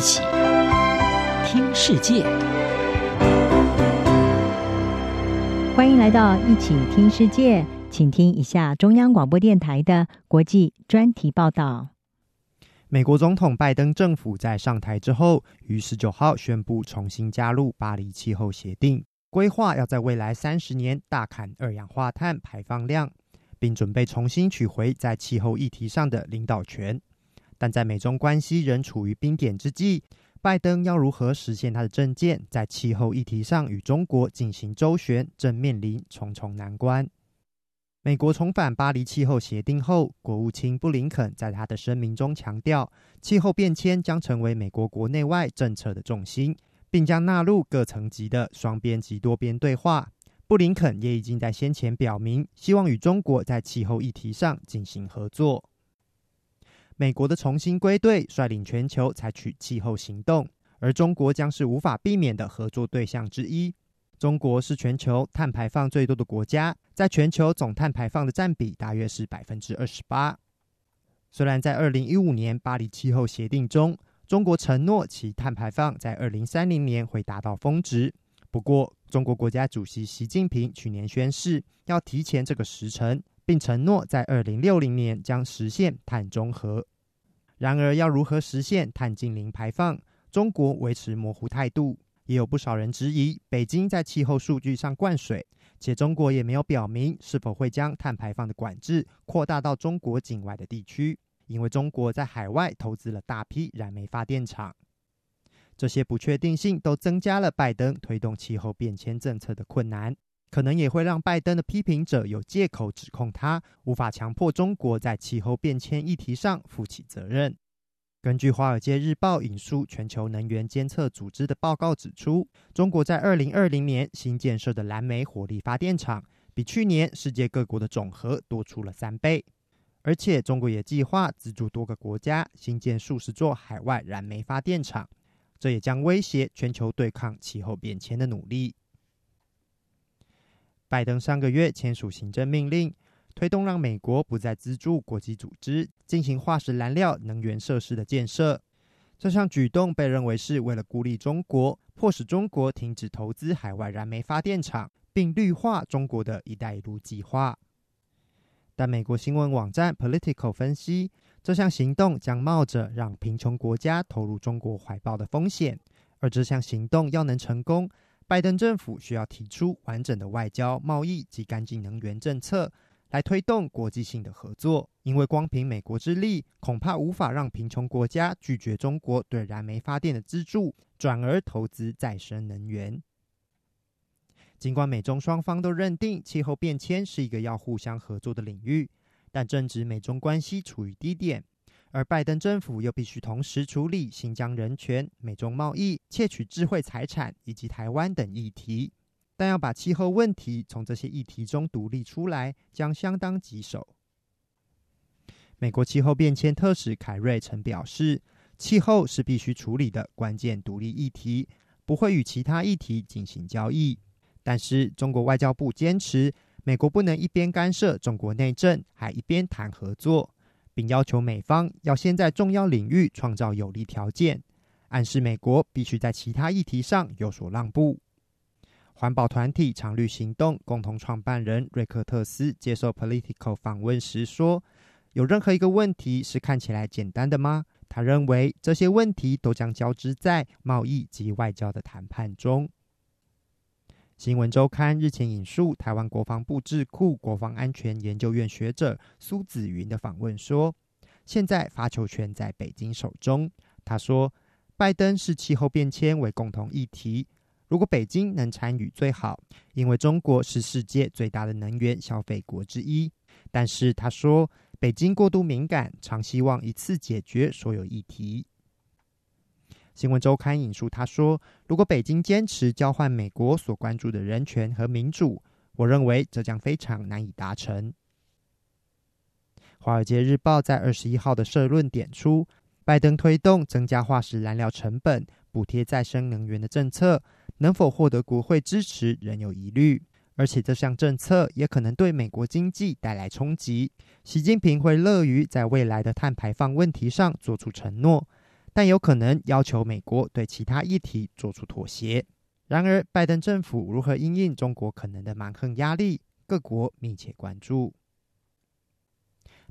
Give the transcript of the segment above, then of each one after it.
起听世界，欢迎来到一起听世界，请听一下中央广播电台的国际专题报道。美国总统拜登政府在上台之后，于十九号宣布重新加入巴黎气候协定，规划要在未来三十年大砍二氧化碳排放量，并准备重新取回在气候议题上的领导权。但在美中关系仍处于冰点之际，拜登要如何实现他的政见，在气候议题上与中国进行周旋，正面临重重难关。美国重返巴黎气候协定后，国务卿布林肯在他的声明中强调，气候变迁将成为美国国内外政策的重心，并将纳入各层级的双边及多边对话。布林肯也已经在先前表明，希望与中国在气候议题上进行合作。美国的重新归队，率领全球采取气候行动，而中国将是无法避免的合作对象之一。中国是全球碳排放最多的国家，在全球总碳排放的占比大约是百分之二十八。虽然在二零一五年巴黎气候协定中，中国承诺其碳排放在二零三零年会达到峰值，不过中国国家主席习近平去年宣誓要提前这个时程。并承诺在二零六零年将实现碳中和。然而，要如何实现碳净零排放，中国维持模糊态度。也有不少人质疑，北京在气候数据上灌水，且中国也没有表明是否会将碳排放的管制扩大到中国境外的地区，因为中国在海外投资了大批燃煤发电厂。这些不确定性都增加了拜登推动气候变迁政策的困难。可能也会让拜登的批评者有借口指控他无法强迫中国在气候变迁议题上负起责任。根据《华尔街日报》引述全球能源监测组织的报告指出，中国在二零二零年新建设的燃煤火力发电厂比去年世界各国的总和多出了三倍，而且中国也计划资助多个国家新建数十座海外燃煤发电厂，这也将威胁全球对抗气候变迁的努力。拜登上个月签署行政命令，推动让美国不再资助国际组织进行化石燃料能源设施的建设。这项举动被认为是为了孤立中国，迫使中国停止投资海外燃煤发电厂，并绿化中国的一带一路计划。但美国新闻网站 Political 分析，这项行动将冒着让贫穷国家投入中国怀抱的风险，而这项行动要能成功。拜登政府需要提出完整的外交、贸易及干净能源政策，来推动国际性的合作。因为光凭美国之力，恐怕无法让贫穷国家拒绝中国对燃煤发电的资助，转而投资再生能源。尽管美中双方都认定气候变迁是一个要互相合作的领域，但正值美中关系处于低点。而拜登政府又必须同时处理新疆人权、美中贸易、窃取智慧财产以及台湾等议题，但要把气候问题从这些议题中独立出来，将相当棘手。美国气候变迁特使凯瑞曾表示，气候是必须处理的关键独立议题，不会与其他议题进行交易。但是中国外交部坚持，美国不能一边干涉中国内政，还一边谈合作。并要求美方要先在重要领域创造有利条件，暗示美国必须在其他议题上有所让步。环保团体常绿行动共同创办人瑞克特斯接受 Political 访问时说：“有任何一个问题是看起来简单的吗？”他认为这些问题都将交织在贸易及外交的谈判中。新闻周刊日前引述台湾国防部智库国防安全研究院学者苏子云的访问说：“现在发球权在北京手中。”他说：“拜登视气候变迁为共同议题，如果北京能参与最好，因为中国是世界最大的能源消费国之一。但是他说，北京过度敏感，常希望一次解决所有议题。”新闻周刊引述他说：“如果北京坚持交换美国所关注的人权和民主，我认为这将非常难以达成。”《华尔街日报》在二十一号的社论点出，拜登推动增加化石燃料成本、补贴再生能源的政策，能否获得国会支持仍有疑虑，而且这项政策也可能对美国经济带来冲击。习近平会乐于在未来的碳排放问题上做出承诺。但有可能要求美国对其他议题做出妥协。然而，拜登政府如何因应中国可能的蛮横压力，各国密切关注。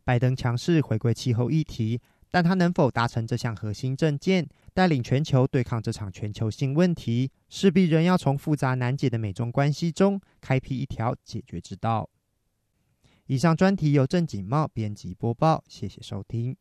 拜登强势回归气候议题，但他能否达成这项核心政见，带领全球对抗这场全球性问题，势必仍要从复杂难解的美中关系中开辟一条解决之道。以上专题由郑锦茂编辑播报，谢谢收听。